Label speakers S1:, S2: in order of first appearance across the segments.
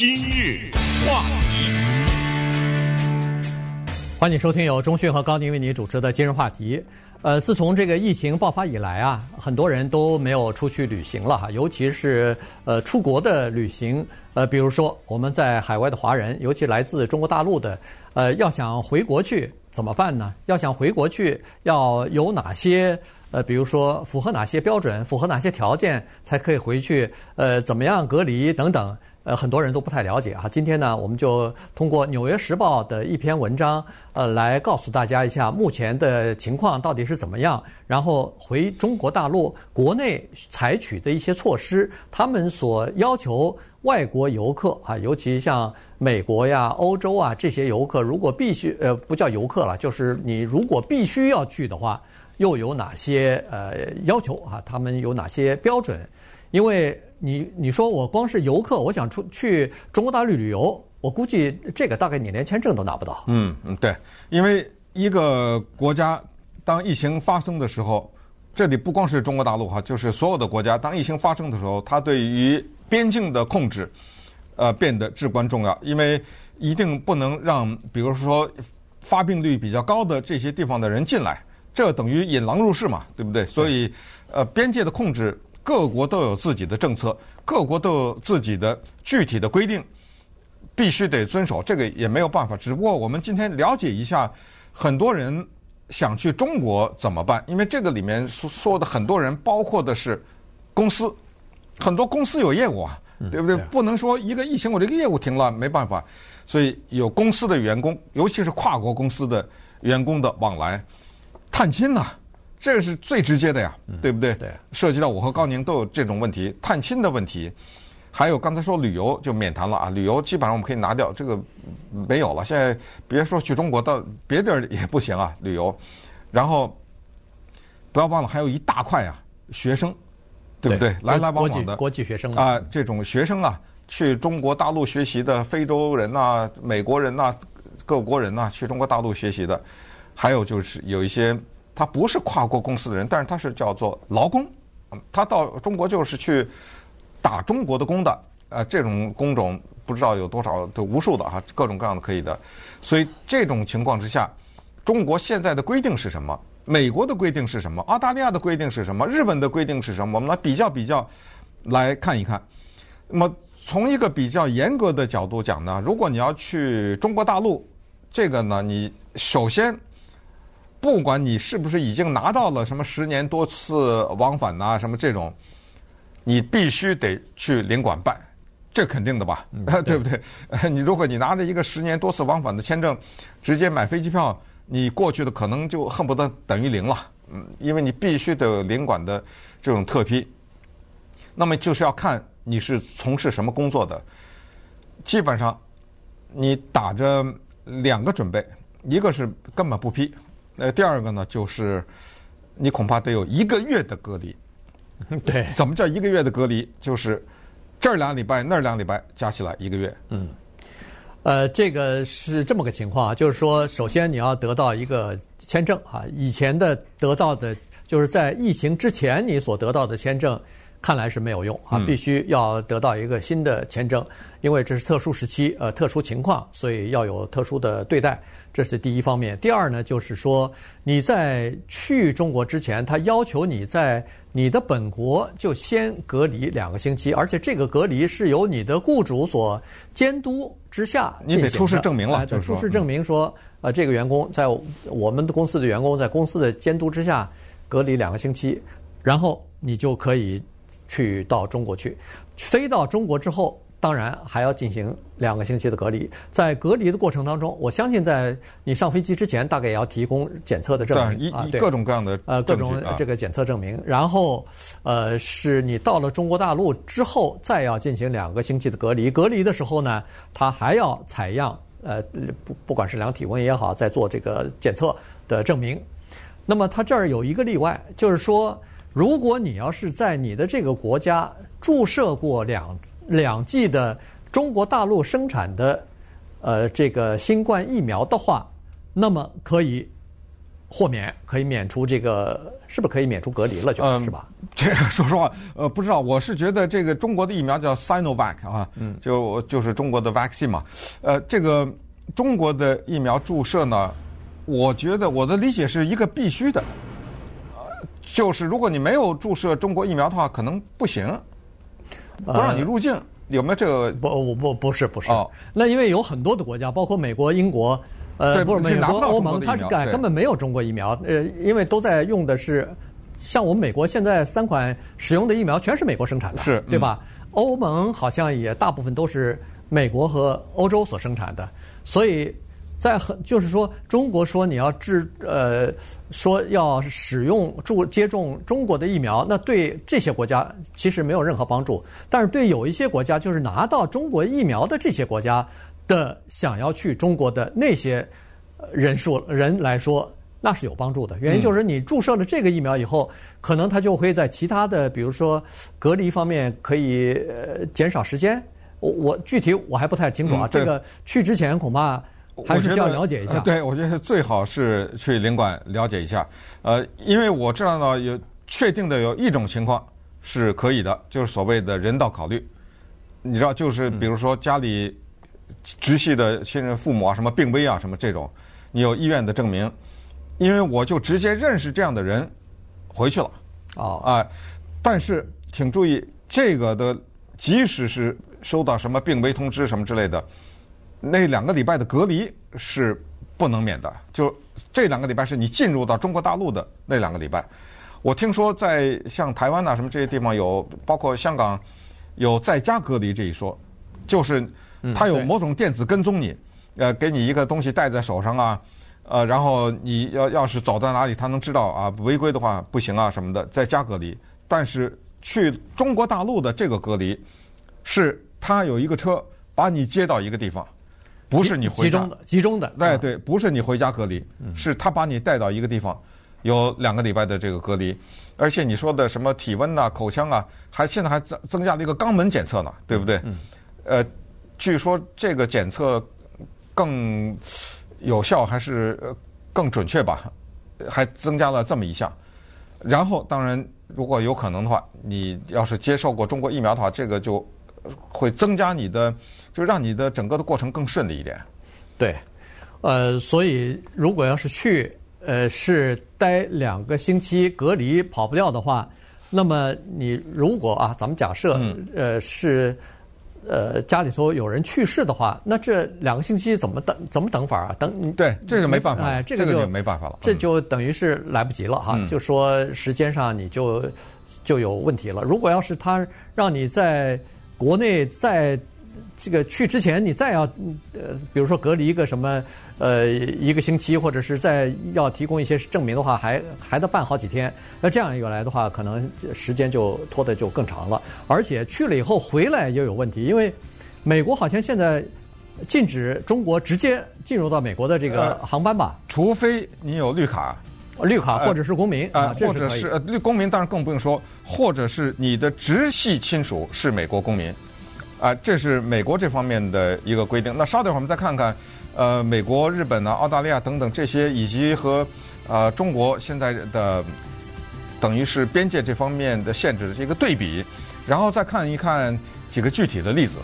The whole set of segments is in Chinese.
S1: 今日话题，
S2: 欢迎收听由中讯和高宁为您主持的今日话题。呃，自从这个疫情爆发以来啊，很多人都没有出去旅行了哈，尤其是呃出国的旅行。呃，比如说我们在海外的华人，尤其来自中国大陆的，呃，要想回国去怎么办呢？要想回国去，要有哪些呃，比如说符合哪些标准，符合哪些条件才可以回去？呃，怎么样隔离等等。呃，很多人都不太了解啊。今天呢，我们就通过《纽约时报》的一篇文章，呃，来告诉大家一下目前的情况到底是怎么样。然后回中国大陆国内采取的一些措施，他们所要求外国游客啊，尤其像美国呀、欧洲啊这些游客，如果必须呃不叫游客了，就是你如果必须要去的话，又有哪些呃要求啊？他们有哪些标准？因为你你说我光是游客，我想出去中国大陆旅游，我估计这个大概你连签证都拿不到。
S3: 嗯嗯，对，因为一个国家当疫情发生的时候，这里不光是中国大陆哈，就是所有的国家当疫情发生的时候，它对于边境的控制，呃，变得至关重要，因为一定不能让比如说发病率比较高的这些地方的人进来，这等于引狼入室嘛，对不对？所以，呃，边界的控制。各国都有自己的政策，各国都有自己的具体的规定，必须得遵守。这个也没有办法。只不过我们今天了解一下，很多人想去中国怎么办？因为这个里面说说的很多人，包括的是公司，很多公司有业务啊，对不对？不能说一个疫情我这个业务停了，没办法。所以有公司的员工，尤其是跨国公司的员工的往来，探亲呐。这个是最直接的呀，对不对？对，涉及到我和高宁都有这种问题，探亲的问题，还有刚才说旅游就免谈了啊，旅游基本上我们可以拿掉，这个没有了。现在别说去中国，到别地儿也不行啊，旅游。然后不要忘了，还有一大块啊，学生，对不对？来来往往的
S2: 国际学生
S3: 啊，这种学生啊，去中国大陆学习的非洲人呐、美国人呐、各国人呐，去中国大陆学习的，还有就是有一些。他不是跨国公司的人，但是他是叫做劳工，他到中国就是去打中国的工的，呃，这种工种不知道有多少，都无数的哈，各种各样的可以的。所以这种情况之下，中国现在的规定是什么？美国的规定是什么？澳大利亚的规定是什么？日本的规定是什么？我们来比较比较，来看一看。那么从一个比较严格的角度讲呢，如果你要去中国大陆，这个呢，你首先。不管你是不是已经拿到了什么十年多次往返呐、啊，什么这种，你必须得去领馆办，这肯定的吧？嗯、对，对不对？你如果你拿着一个十年多次往返的签证，直接买飞机票，你过去的可能就恨不得等于零了。嗯，因为你必须得有领馆的这种特批。那么就是要看你是从事什么工作的，基本上你打着两个准备，一个是根本不批。呃，第二个呢，就是你恐怕得有一个月的隔离。
S2: 对，
S3: 怎么叫一个月的隔离？就是这儿两礼拜，那儿两礼拜，加起来一个月。
S2: 嗯，呃，这个是这么个情况啊，就是说，首先你要得到一个签证啊，以前的得到的，就是在疫情之前你所得到的签证，看来是没有用啊，必须要得到一个新的签证，因为这是特殊时期，呃，特殊情况，所以要有特殊的对待。这是第一方面。第二呢，就是说你在去中国之前，他要求你在你的本国就先隔离两个星期，而且这个隔离是由你的雇主所监督之下。
S3: 你得出示证明了，
S2: 就出示证明说，呃，这个员工在我们的公司的员工在公司的监督之下隔离两个星期，然后你就可以去到中国去。飞到中国之后。当然还要进行两个星期的隔离，在隔离的过程当中，我相信在你上飞机之前，大概也要提供检测的证明
S3: 啊，各种各样的
S2: 呃各种这个检测证明。然后呃，是你到了中国大陆之后，再要进行两个星期的隔离。隔离的时候呢，他还要采样呃不不管是量体温也好，再做这个检测的证明。那么他这儿有一个例外，就是说，如果你要是在你的这个国家注射过两。两剂的中国大陆生产的，呃，这个新冠疫苗的话，那么可以豁免，可以免除这个，是不是可以免除隔离了就？就是吧？
S3: 这 个说实话，呃，不知道。我是觉得这个中国的疫苗叫 Sinovac 啊，嗯，就就是中国的 vaccine 嘛。呃，这个中国的疫苗注射呢，我觉得我的理解是一个必须的，就是如果你没有注射中国疫苗的话，可能不行，不让你入境。呃、有没有这个？
S2: 不，不，不是，不是。哦、那因为有很多的国家，包括美国、英国。呃，不是美国、欧盟，它是根根本没有中国疫苗，呃，因为都在用的是，像我们美国现在三款使用的疫苗全是美国生产的，
S3: 是，
S2: 对吧？欧盟好像也大部分都是美国和欧洲所生产的，所以在很就是说，中国说你要治呃，说要使用注接种中国的疫苗，那对这些国家其实没有任何帮助，但是对有一些国家，就是拿到中国疫苗的这些国家。的想要去中国的那些人数人来说，那是有帮助的。原因就是你注射了这个疫苗以后，可能他就会在其他的，比如说隔离方面可以减少时间。我我具体我还不太清楚啊。这个去之前恐怕还是需要了解一下。
S3: 对，我觉得最好是去领馆了解一下。呃，因为我知道呢，有确定的有一种情况是可以的，就是所谓的人道考虑。你知道，就是比如说家里。直系的亲人、父母啊，什么病危啊，什么这种，你有医院的证明，因为我就直接认识这样的人，回去了。
S2: 哦，
S3: 哎，但是请注意，这个的即使是收到什么病危通知什么之类的，那两个礼拜的隔离是不能免的。就这两个礼拜是你进入到中国大陆的那两个礼拜。我听说在像台湾呐什么这些地方有，包括香港有在家隔离这一说，就是。他有某种电子跟踪你，呃，给你一个东西戴在手上啊，呃，然后你要要是走到哪里，他能知道啊，违规的话不行啊什么的，在家隔离。但是去中国大陆的这个隔离，是他有一个车把你接到一个地方，不是你回家。
S2: 集中的，集中的。
S3: 对对，不是你回家隔离，是他把你带到一个地方，有两个礼拜的这个隔离，而且你说的什么体温呐、口腔啊，还现在还增增加了一个肛门检测呢，对不对？嗯。呃。据说这个检测更有效，还是更准确吧？还增加了这么一项。然后，当然，如果有可能的话，你要是接受过中国疫苗的话，这个就会增加你的，就让你的整个的过程更顺利一点。
S2: 对，呃，所以如果要是去，呃，是待两个星期隔离跑不掉的话，那么你如果啊，咱们假设，呃，是。呃，家里头有人去世的话，那这两个星期怎么等？怎么等法啊？等
S3: 对，这个没办法，
S2: 哎，这个就，
S3: 这个就没办法了。
S2: 这就等于是来不及了哈，嗯、就说时间上你就就有问题了。如果要是他让你在国内在。这个去之前，你再要呃，比如说隔离一个什么呃一个星期，或者是再要提供一些证明的话，还还得办好几天。那这样一来的话，可能时间就拖得就更长了。而且去了以后回来又有问题，因为美国好像现在禁止中国直接进入到美国的这个航班吧？
S3: 除非你有绿卡，
S2: 绿卡或者是公民
S3: 啊，或者是呃绿公民，当然更不用说，或者是你的直系亲属是美国公民。啊，这是美国这方面的一个规定。那稍等会儿我们再看看，呃，美国、日本呢、澳大利亚等等这些，以及和呃中国现在的等于是边界这方面的限制的这个对比，然后再看一看几个具体的例子。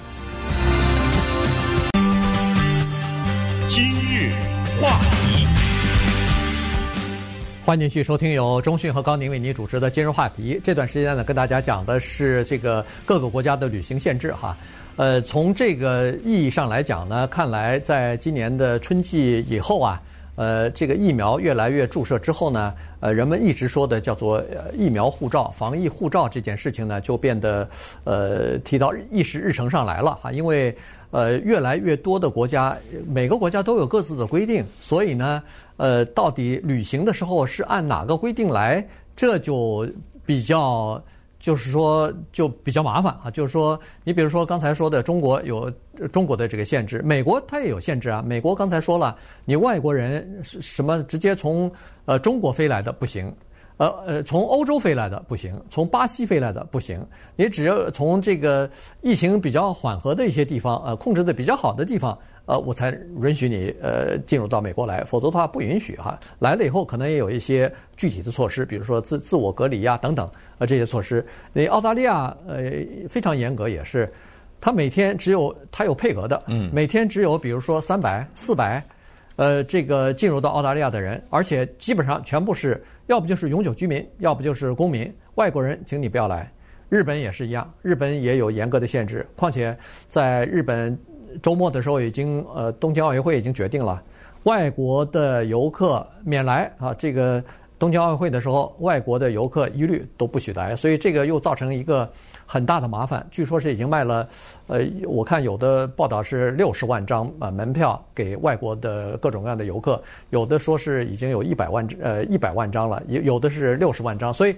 S1: 今日话题。
S2: 欢迎继续收听由中讯和高宁为您主持的今日话题。这段时间呢，跟大家讲的是这个各个国家的旅行限制哈。呃，从这个意义上来讲呢，看来在今年的春季以后啊，呃，这个疫苗越来越注射之后呢，呃，人们一直说的叫做疫苗护照、防疫护照这件事情呢，就变得呃提到议事日程上来了哈。因为呃，越来越多的国家，每个国家都有各自的规定，所以呢。呃，到底旅行的时候是按哪个规定来？这就比较，就是说就比较麻烦啊。就是说，你比如说刚才说的，中国有中国的这个限制，美国它也有限制啊。美国刚才说了，你外国人什么直接从呃中国飞来的不行，呃呃，从欧洲飞来的不行，从巴西飞来的不行。你只要从这个疫情比较缓和的一些地方，呃，控制的比较好的地方，呃，我才允许你呃进入到美国来，否则的话不允许哈。来了以后，可能也有一些具体的措施，比如说自自我隔离呀、啊、等等，呃，这些措施。那澳大利亚呃非常严格，也是，它每天只有他有配额的，嗯，每天只有比如说三百、四百。呃，这个进入到澳大利亚的人，而且基本上全部是要不就是永久居民，要不就是公民。外国人，请你不要来。日本也是一样，日本也有严格的限制。况且在日本周末的时候，已经呃，东京奥运会已经决定了，外国的游客免来啊，这个。东京奥运会的时候，外国的游客一律都不许来，所以这个又造成一个很大的麻烦。据说是已经卖了，呃，我看有的报道是六十万张啊门票给外国的各种各样的游客，有的说是已经有一百万呃一百万张了，有有的是六十万张。所以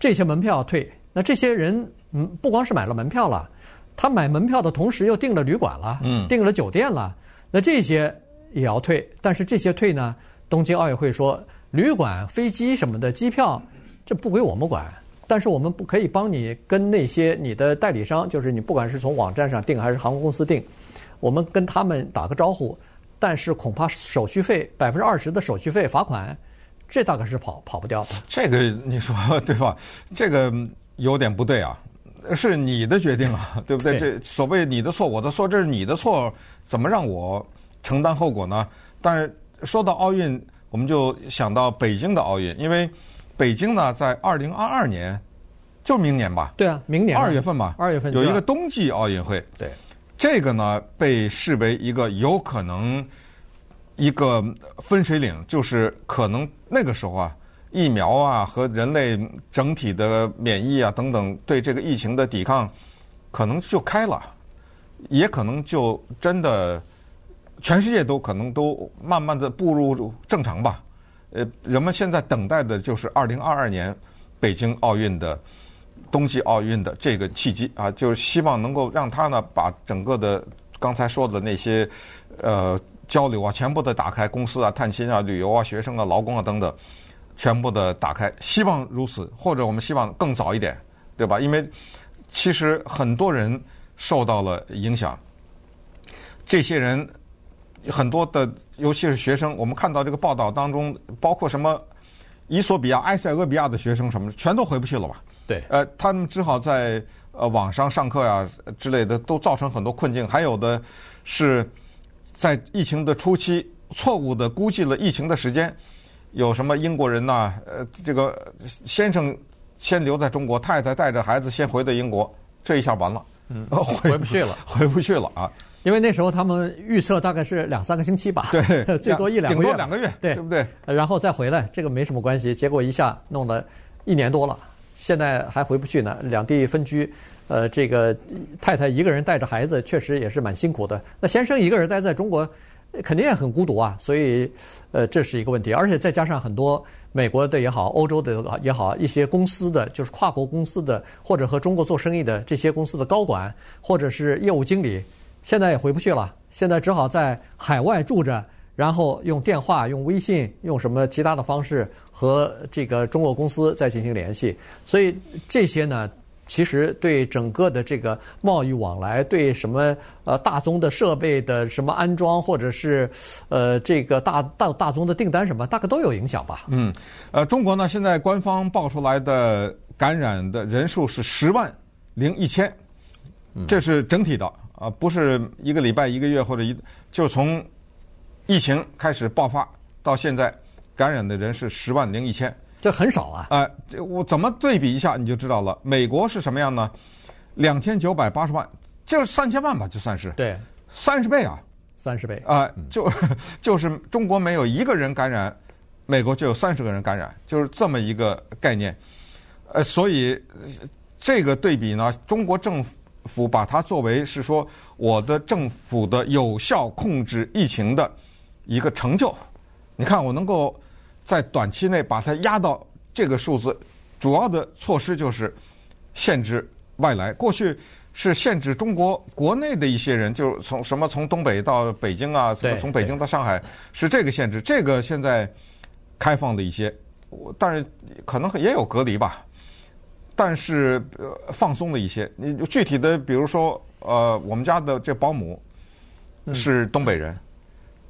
S2: 这些门票要退，那这些人嗯不光是买了门票了，他买门票的同时又订了旅馆了，嗯，订了酒店了，那这些也要退。但是这些退呢，东京奥运会说。旅馆、飞机什么的机票，这不归我们管。但是我们不可以帮你跟那些你的代理商，就是你不管是从网站上订还是航空公司订，我们跟他们打个招呼。但是恐怕手续费百分之二十的手续费罚款，这大概是跑跑不掉的。
S3: 这个你说对吧？这个有点不对啊，是你的决定啊，对不对？对，这所谓你的错，我的错，这是你的错，怎么让我承担后果呢？但是说到奥运。我们就想到北京的奥运，因为北京呢，在二零二二年，就是明年吧？
S2: 对啊，明年
S3: 二月份吧。
S2: 二月份
S3: 有一个冬季奥运会。
S2: 对，
S3: 这个呢被视为一个有可能一个分水岭，就是可能那个时候啊，疫苗啊和人类整体的免疫啊等等对这个疫情的抵抗，可能就开了，也可能就真的。全世界都可能都慢慢的步入正常吧，呃，人们现在等待的就是二零二二年北京奥运的冬季奥运的这个契机啊，就是希望能够让他呢把整个的刚才说的那些呃交流啊，全部的打开，公司啊、探亲啊、旅游啊、学生啊、劳工啊等等，全部的打开，希望如此，或者我们希望更早一点，对吧？因为其实很多人受到了影响，这些人。很多的，尤其是学生，我们看到这个报道当中，包括什么，伊索比亚、埃塞俄比亚的学生什么，全都回不去了吧？
S2: 对，
S3: 呃，他们只好在呃网上上课呀之类的，都造成很多困境。还有的是在疫情的初期，错误的估计了疫情的时间，有什么英国人呐，呃，这个先生先留在中国，太太带着孩子先回的英国，这一下完了，
S2: 嗯，回不去了，
S3: 回不去了啊。
S2: 因为那时候他们预测大概是两三个星期吧，
S3: 对，
S2: 最多一两个月，
S3: 顶多两个月，
S2: 对，
S3: 对不对？
S2: 然后再回来，这个没什么关系。结果一下弄了一年多了，现在还回不去呢。两地分居，呃，这个太太一个人带着孩子，确实也是蛮辛苦的。那先生一个人待在中国，肯定也很孤独啊。所以，呃，这是一个问题。而且再加上很多美国的也好，欧洲的也好，一些公司的就是跨国公司的，或者和中国做生意的这些公司的高管，或者是业务经理。现在也回不去了，现在只好在海外住着，然后用电话、用微信、用什么其他的方式和这个中国公司再进行联系。所以这些呢，其实对整个的这个贸易往来，对什么呃大宗的设备的什么安装，或者是呃这个大大大宗的订单什么，大概都有影响吧。
S3: 嗯，呃，中国呢，现在官方报出来的感染的人数是十万零一千，这是整体的。啊，不是一个礼拜、一个月或者一，就从疫情开始爆发到现在，感染的人是十万零一千，
S2: 这很少啊。
S3: 哎，这我怎么对比一下你就知道了。美国是什么样呢？两千九百八十万，就是三千万吧，就算是。
S2: 对，
S3: 三十倍啊，
S2: 三十倍
S3: 啊，就 就是中国没有一个人感染，美国就有三十个人感染，就是这么一个概念。呃，所以这个对比呢，中国政府。府把它作为是说我的政府的有效控制疫情的一个成就。你看，我能够在短期内把它压到这个数字，主要的措施就是限制外来。过去是限制中国国内的一些人，就是从什么从东北到北京啊，什么从北京到上海，是这个限制。这个现在开放了一些，但是可能也有隔离吧，但是呃放松了一些。你具体的，比如说呃，我们家的这保姆是东北人，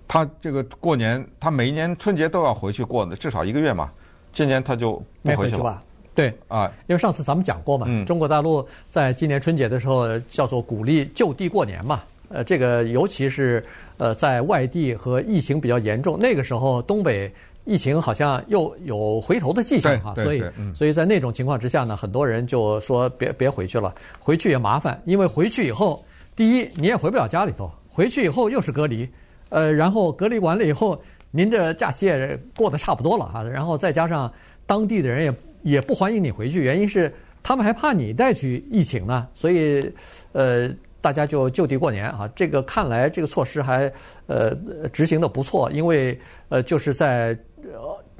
S3: 他这个过年，他每一年春节都要回去过的，至少一个月嘛。今年他就不回去了。
S2: 吧？对啊，因为上次咱们讲过嘛，嗯、中国大陆在今年春节的时候叫做鼓励就地过年嘛。呃，这个尤其是呃在外地和疫情比较严重那个时候，东北。疫情好像又有回头的迹象哈，所以所以在那种情况之下呢，很多人就说别别回去了，回去也麻烦，因为回去以后，第一你也回不了家里头，回去以后又是隔离，呃，然后隔离完了以后，您这假期也过得差不多了哈，然后再加上当地的人也也不欢迎你回去，原因是他们还怕你带去疫情呢，所以呃。大家就就地过年啊，这个看来这个措施还呃执行的不错，因为呃就是在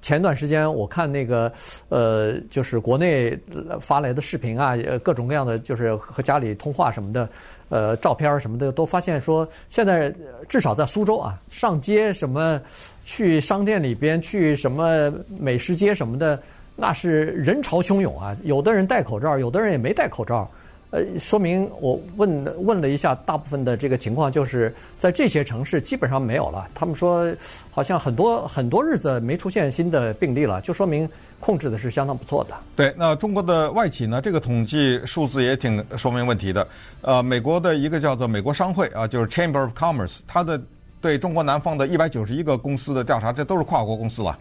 S2: 前段时间我看那个呃就是国内发来的视频啊，各种各样的就是和家里通话什么的呃照片什么的，都发现说现在至少在苏州啊，上街什么去商店里边去什么美食街什么的，那是人潮汹涌啊，有的人戴口罩，有的人也没戴口罩。呃，说明我问问了一下，大部分的这个情况就是在这些城市基本上没有了。他们说好像很多很多日子没出现新的病例了，就说明控制的是相当不错的。
S3: 对，那中国的外企呢？这个统计数字也挺说明问题的。呃，美国的一个叫做美国商会啊，就是 Chamber of Commerce，它的对中国南方的一百九十一个公司的调查，这都是跨国公司了。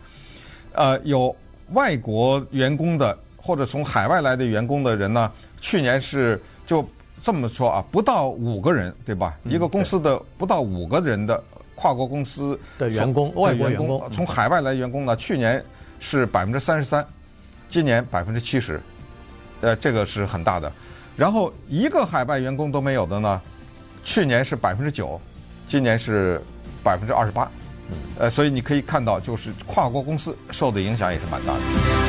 S3: 呃，有外国员工的或者从海外来的员工的人呢？去年是就这么说啊，不到五个人，对吧？一个公司的不到五个人的跨国公司
S2: 的员工，外国员工
S3: 从海外来员工呢，去年是百分之三十三，今年百分之七十，呃，这个是很大的。然后一个海外员工都没有的呢，去年是百分之九，今年是百分之二十八，呃，所以你可以看到，就是跨国公司受的影响也是蛮大的。